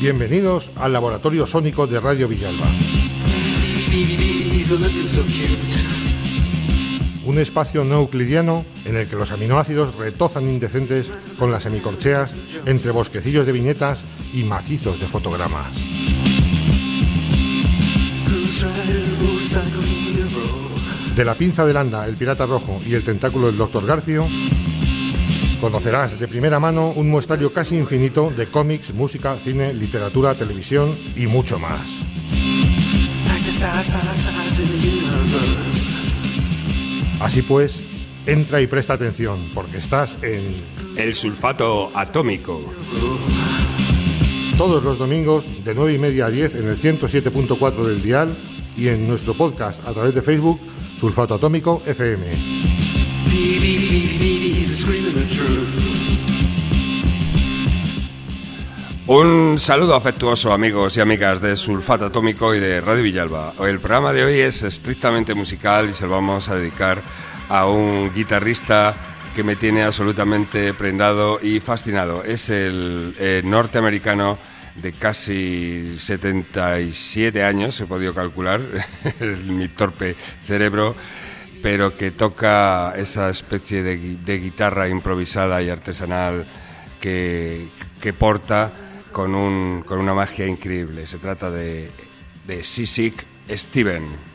Bienvenidos al Laboratorio Sónico de Radio Villalba. Un espacio no euclidiano en el que los aminoácidos retozan indecentes con las semicorcheas entre bosquecillos de viñetas y macizos de fotogramas. De la pinza del anda, el pirata rojo y el tentáculo del doctor Garfio, Conocerás de primera mano un muestrario casi infinito de cómics, música, cine, literatura, televisión y mucho más. Así pues, entra y presta atención, porque estás en... El sulfato atómico. Todos los domingos de 9 y media a 10 en el 107.4 del dial y en nuestro podcast a través de Facebook, Sulfato Atómico FM. Un saludo afectuoso amigos y amigas de Sulfato Atómico y de Radio Villalba. El programa de hoy es estrictamente musical y se lo vamos a dedicar a un guitarrista que me tiene absolutamente prendado y fascinado. Es el eh, norteamericano de casi 77 años, he podido calcular, mi torpe cerebro pero que toca esa especie de, guitarra improvisada y artesanal que, porta con, un, con, una magia increíble. Se trata de, de Sisik Steven.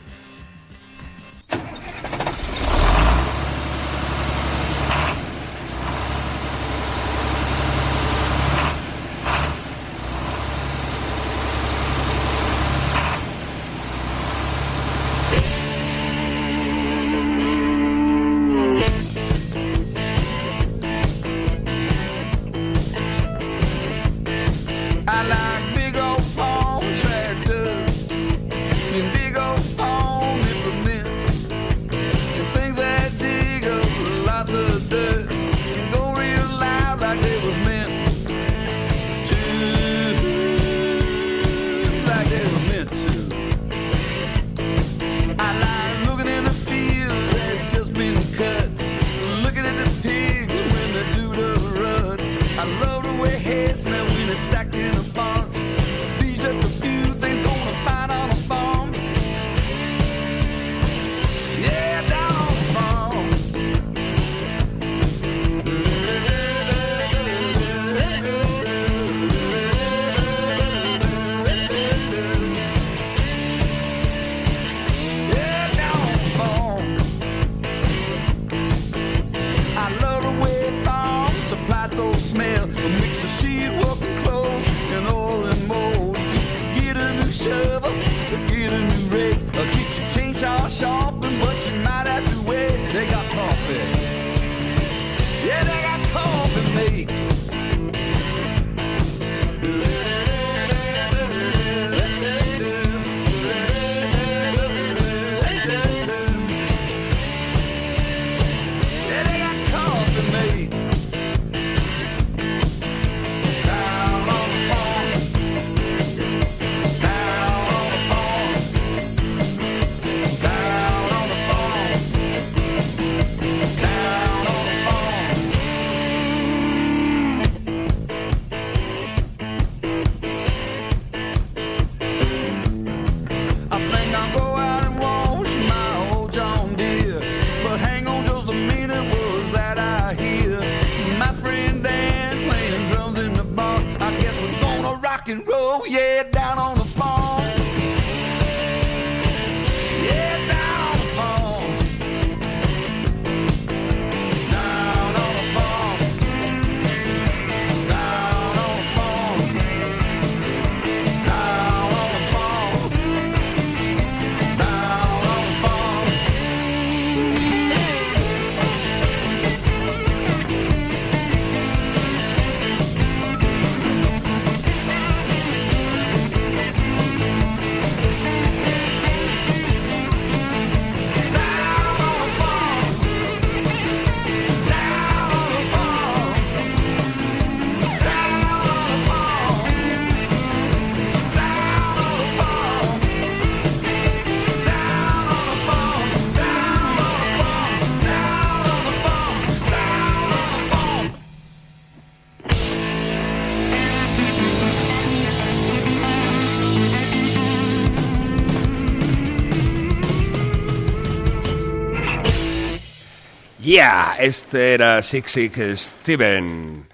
Yeah, este era Six Six Steven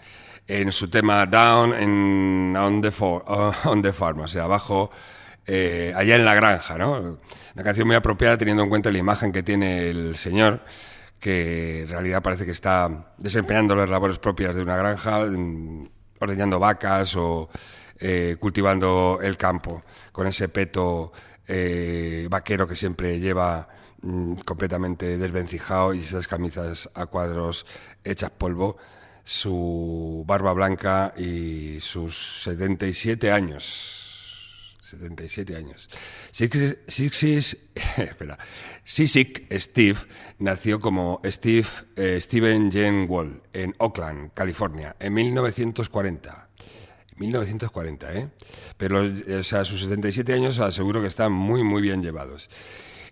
en su tema Down in, on, the on the Farm, o sea, abajo, eh, allá en la granja, ¿no? Una canción muy apropiada teniendo en cuenta la imagen que tiene el señor, que en realidad parece que está desempeñando las labores propias de una granja, ordeñando vacas o eh, cultivando el campo, con ese peto eh, vaquero que siempre lleva mm, completamente desvencijado y esas camisas a cuadros hechas polvo, su barba blanca y sus 77 años. 77 años. Sixis, espera, Sisik Steve nació como Steve eh, Steven Jane Wall en Oakland, California, en 1940. 1940, ¿eh? Pero o sea, sus 77 años aseguro que están muy, muy bien llevados.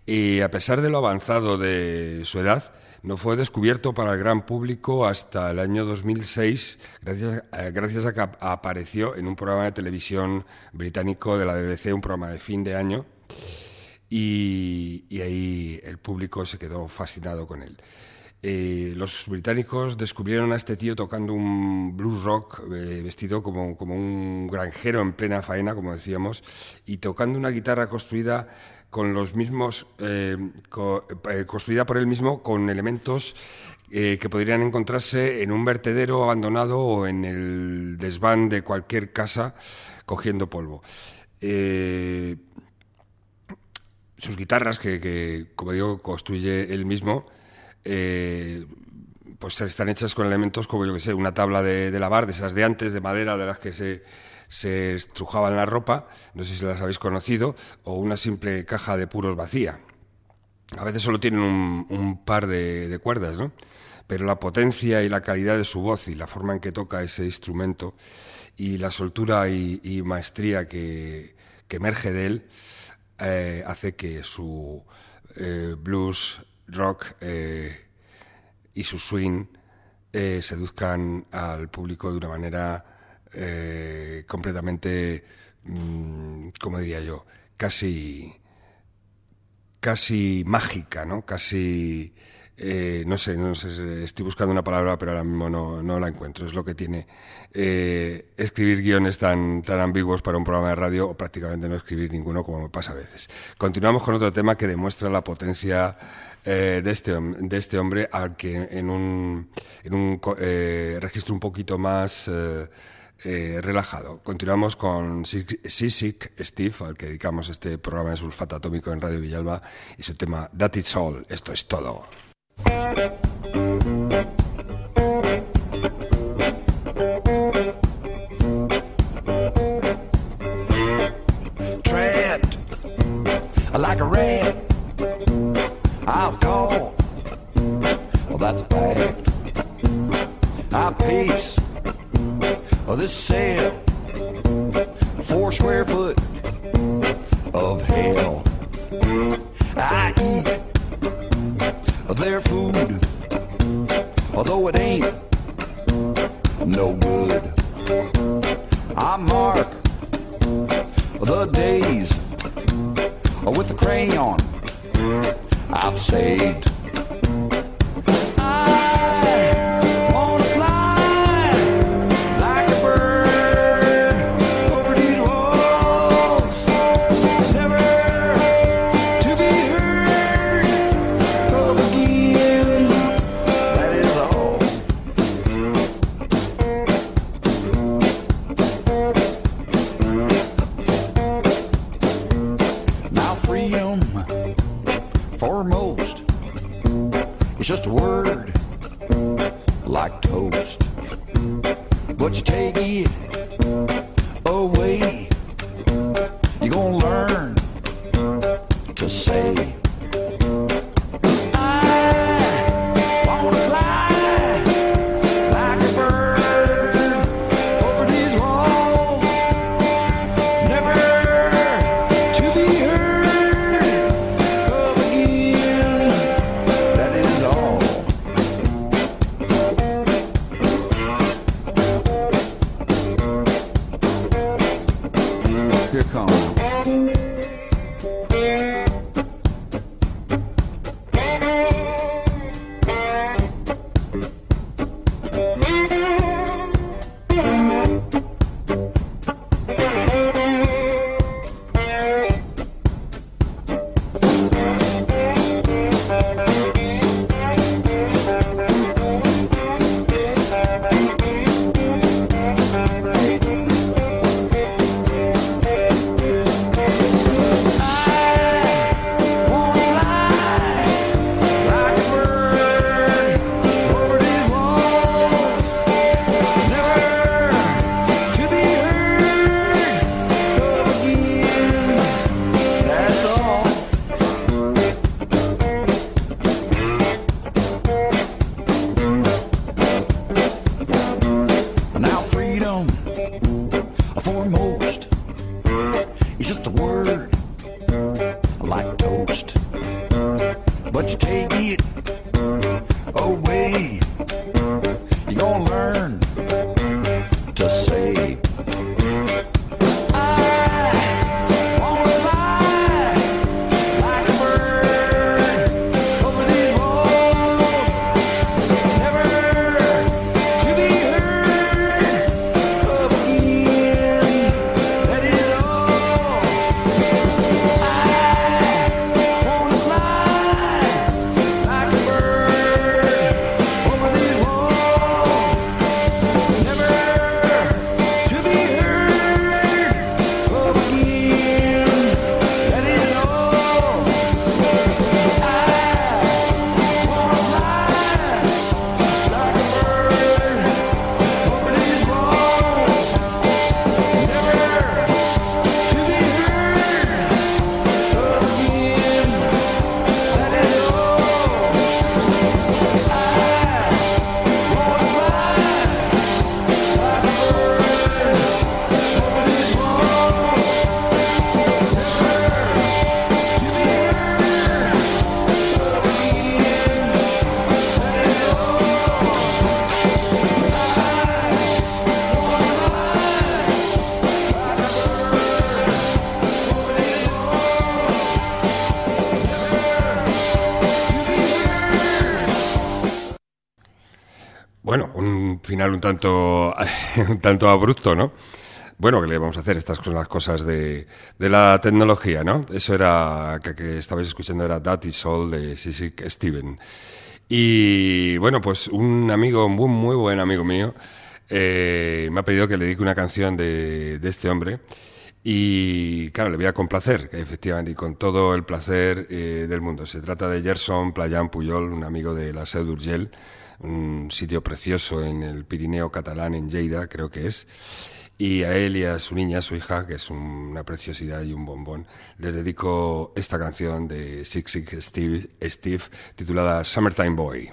Y a pesar de lo avanzado de su edad, no fue descubierto para el gran público hasta el año 2006, gracias, a, eh, gracias a que apareció en un programa de televisión británico de la BBC, un programa de fin de año, y ahí el público se quedó fascinado con él. Eh, los británicos descubrieron a este tío tocando un blues rock eh, vestido como, como, un granjero en plena faena, como decíamos, y tocando una guitarra construida con los mismos, eh, construida por él mismo con elementos que podrían encontrarse en un vertedero abandonado o en el desván de cualquier casa cogiendo polvo. sus guitarras, que, que, como digo, construye él mismo, eh, pues están hechas con elementos como yo que sé, una tabla de, lavar, de esas de antes, de madera, de las que se, se estrujaban la ropa, no sé si las habéis conocido, o una simple caja de puros vacía. A veces solo tienen un, par de, cuerdas, ¿no? Pero la potencia y la calidad de su voz y la forma en que toca ese instrumento y la soltura y, maestría que, emerge de él eh, hace que su eh, blues rock eh, y su swing eh, seduzcan al público de una manera eh, completamente, mm, como diría yo, casi, casi mágica, ¿no? Casi no sé, no sé, estoy buscando una palabra, pero ahora mismo no, no la encuentro. Es lo que tiene escribir guiones tan, tan ambiguos para un programa de radio o prácticamente no escribir ninguno, como me pasa a veces. Continuamos con otro tema que demuestra la potencia eh, de, este, de este hombre, al que en un, en un registro un poquito más. relajado. Continuamos con Sisik Steve, al que dedicamos este programa de sulfato atómico en Radio Villalba, y su tema That It's All. Esto es todo. final un tanto, un tanto abrupto, ¿no? Bueno, que le vamos a hacer? Estas son las cosas de, de la tecnología, ¿no? Eso era, que, que estabais escuchando era That is All de Sissik Steven. Y bueno, pues un amigo, un muy, muy buen amigo mío, eh, me ha pedido que le dedique una canción de, de este hombre. Y claro, le voy a complacer, efectivamente, y con todo el placer eh, del mundo. Se trata de Gerson Playan Puyol, un amigo de la Seu d'Urgell un sitio precioso en el Pirineo catalán, en Lleida, creo que es. Y a él y a su niña, su hija, que es una preciosidad y un bombón, les dedico esta canción de Six Six Steve, Steve titulada Summertime Boy.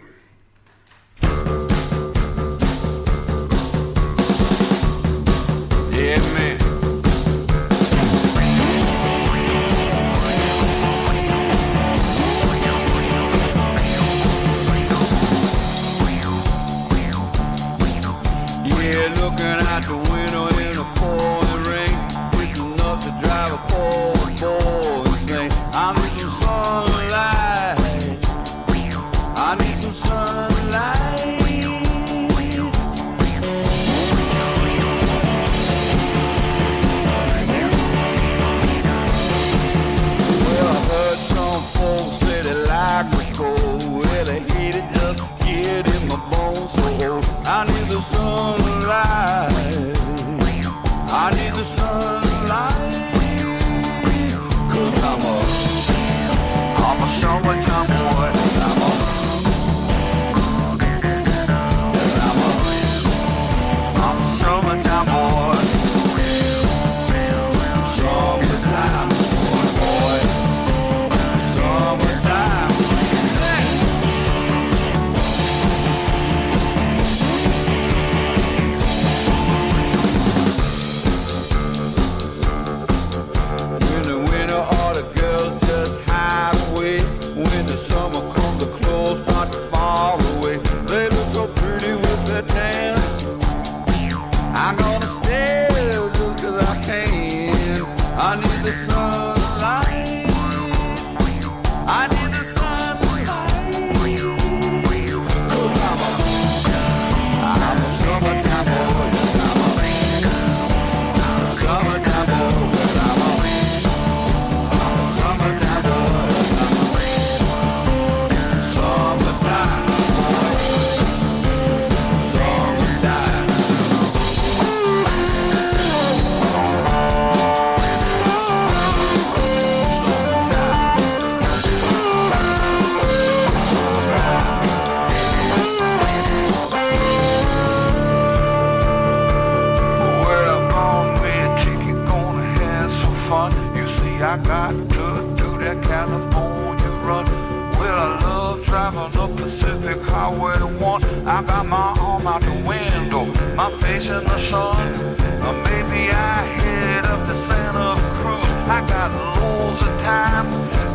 I got loads of time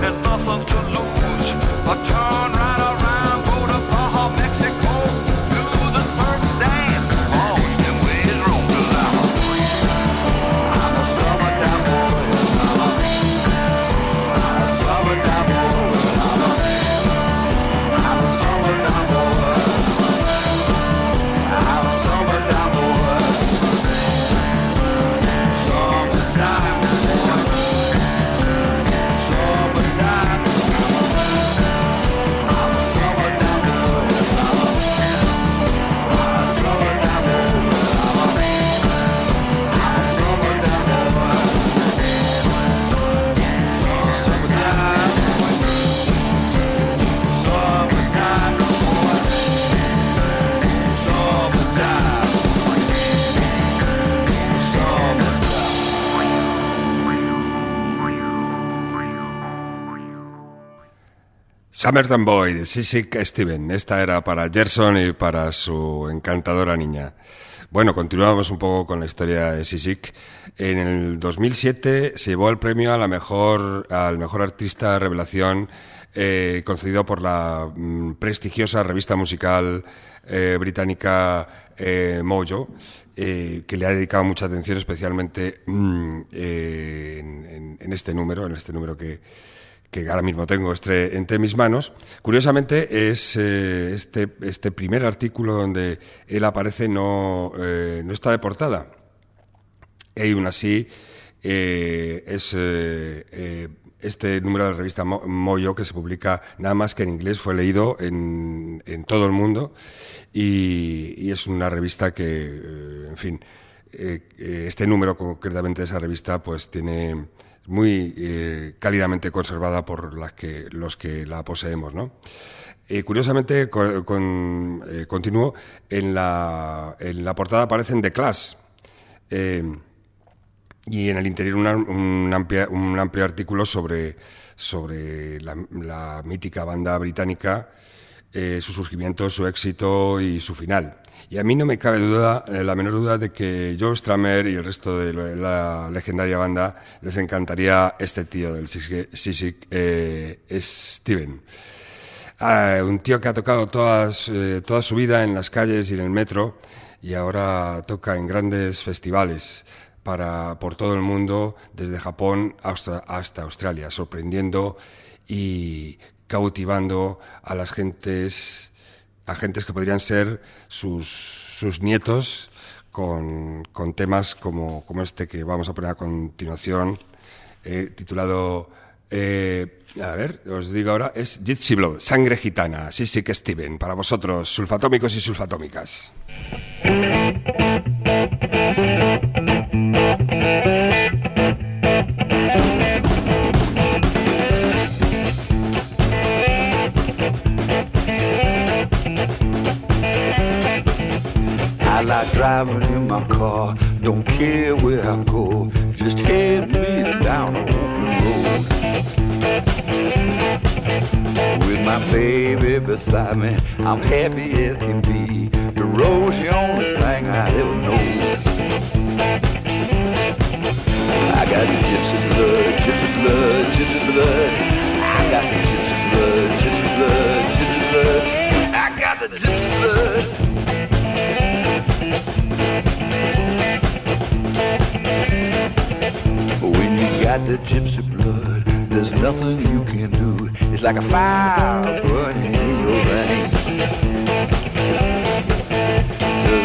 and nothing to Summertime Boy de Sissik Steven. Esta era para Gerson y para su encantadora niña. Bueno, continuamos un poco con la historia de Sissik. En el 2007 se llevó el premio a la mejor, al mejor artista revelación eh, concedido por la mm, prestigiosa revista musical eh, británica eh, Mojo, que le ha dedicado mucha atención especialmente mm, en este número, en este número que, que ahora mismo tengo este, entre mis manos. Curiosamente, es eh, este, este primer artículo donde él aparece no, eh, no está de portada. Y aún así, eh, es eh, eh, este número de la revista Mo- Moyo, que se publica nada más que en inglés, fue leído en, en todo el mundo y, y es una revista que, eh, en fin, este número concretamente de esa revista pues tiene muy eh, cálidamente conservada por las que, los que la poseemos, ¿no? Eh, curiosamente, co- con, eh, continúo, en la, en la portada aparecen The Clash, y en el interior un, amplia- un amplio artículo sobre, sobre la, mítica banda británica, su surgimiento, su éxito y su final. Y a mí no me cabe duda, eh, la menor duda de que Joe Stramer y el resto de la, legendaria banda les encantaría este tío del Sissik eh, Steven. Ah, un tío que ha tocado todas, eh, toda su vida en las calles y en el metro y ahora toca en grandes festivales para, por todo el mundo, desde Japón hasta, hasta Australia, sorprendiendo y cautivando a las gentes, a gentes que podrían ser sus, sus nietos con, con temas como, como este que vamos a poner a continuación, eh, titulado, eh, a ver, os digo ahora, es Gypsy Blood, Sangre Gitana, sí, sí que Steven, para vosotros, sulfatómicos y sulfatómicas. I like driving in my car, don't care where I go, just head me down an open road. With my baby beside me, I'm happy as can be. The road's the only thing I ever know. I got gypsy blood, gypsy blood, gypsy blood. Got the gypsy blood, there's nothing you can do. It's like a fire burning in your veins.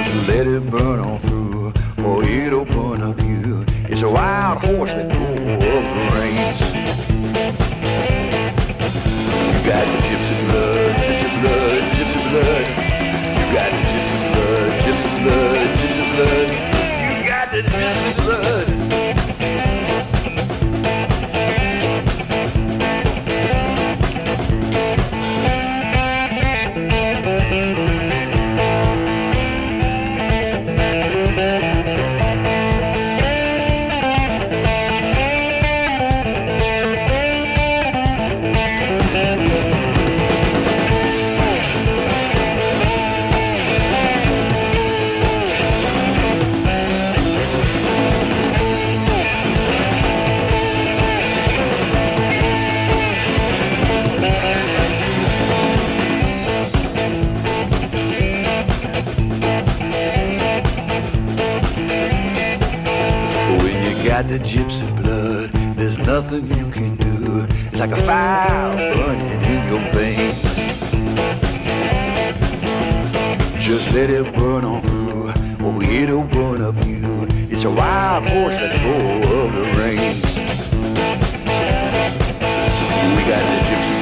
Just let it burn on through, or it'll burn up you. It's a wild horse that goes up the range. You got there's nothing you can do. It's like a fire burning in your veins. Just let it burn on through, or it'll burn up you. It's a wild horse that go of the range. We got the gypsy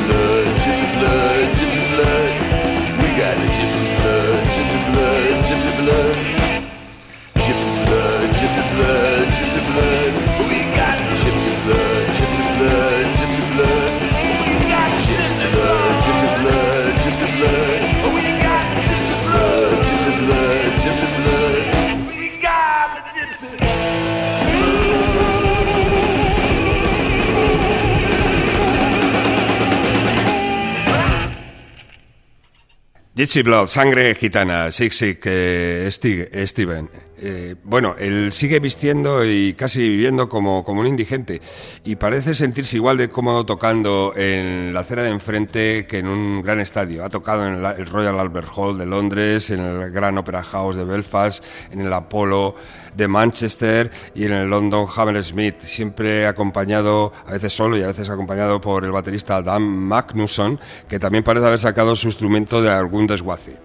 Gypsy Blood, sangre gitana, Sick Sick, eh, Steven. Eh, bueno, él sigue vistiendo y casi viviendo como, como un indigente y parece sentirse igual de cómodo tocando en la acera de enfrente que en un gran estadio. Ha tocado en el Royal Albert Hall de Londres, en el Gran Opera House de Belfast, en el Apollo de Manchester y en el London Hammersmith, siempre acompañado, a veces solo y a veces acompañado por el baterista Dan Magnusson, que también parece haber sacado su instrumento de algún desguace.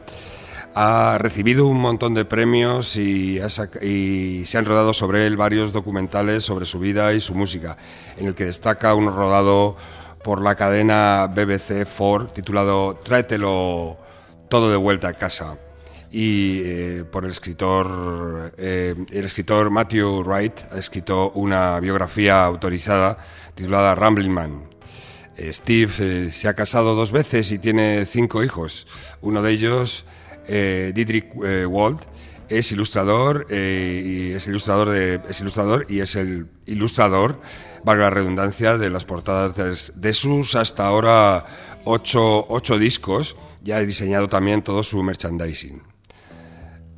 Ha recibido un montón de premios y, se han rodado sobre él varios documentales sobre su vida y su música, en el que destaca uno rodado por la cadena BBC 4 titulado Tráetelo todo de vuelta a casa y eh, por el escritor eh, el escritor Matthew Wright ha escrito una biografía autorizada titulada Rambling Man. Eh, Steve eh, se ha casado dos veces y tiene cinco hijos. Uno de ellos, eh, Dietrich Wald, es ilustrador y es ilustrador de, es ilustrador y es el ilustrador, valga la redundancia, de las portadas de sus hasta ahora ocho, ocho discos. Ya ha diseñado también todo su merchandising.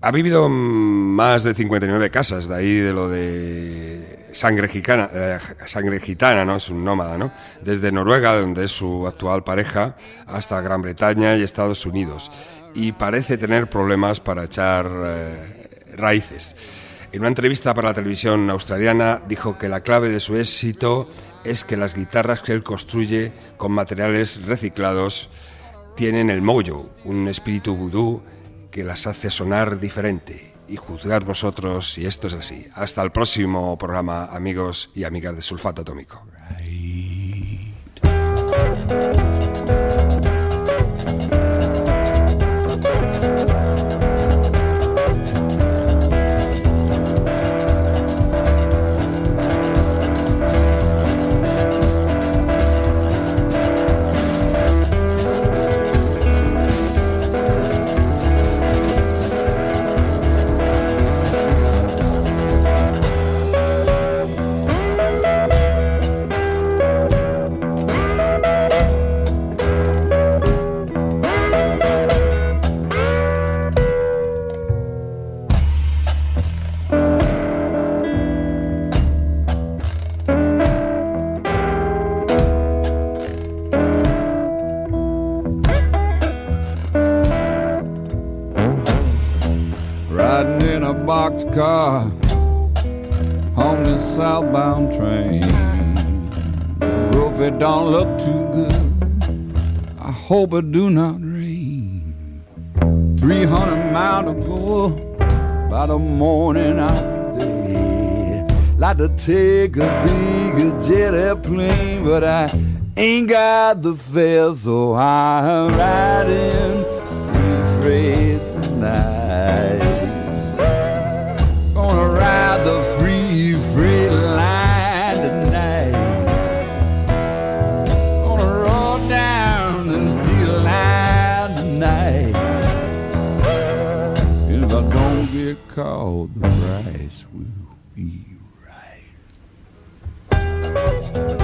Ha vivido más de 59 casas, de ahí de lo de sangre gitana, eh, sangre gitana, ¿no? Es un nómada, ¿no? Desde Noruega, donde es su actual pareja, hasta Gran Bretaña y Estados Unidos. Y parece tener problemas para echar eh, raíces. En una entrevista para la televisión australiana dijo que la clave de su éxito es que las guitarras que él construye con materiales reciclados tienen el mojo, un espíritu vudú que las hace sonar diferente. Y juzgad vosotros si esto es así. Hasta el próximo programa, amigos y amigas de Sulfato Atómico. Boxcar on this southbound train. The roof it don't look too good. I hope it do not rain. 300 miles to go by the morning I'm there. Like to take a big jet airplane, but I ain't got the fare, so I'm riding the price will be right.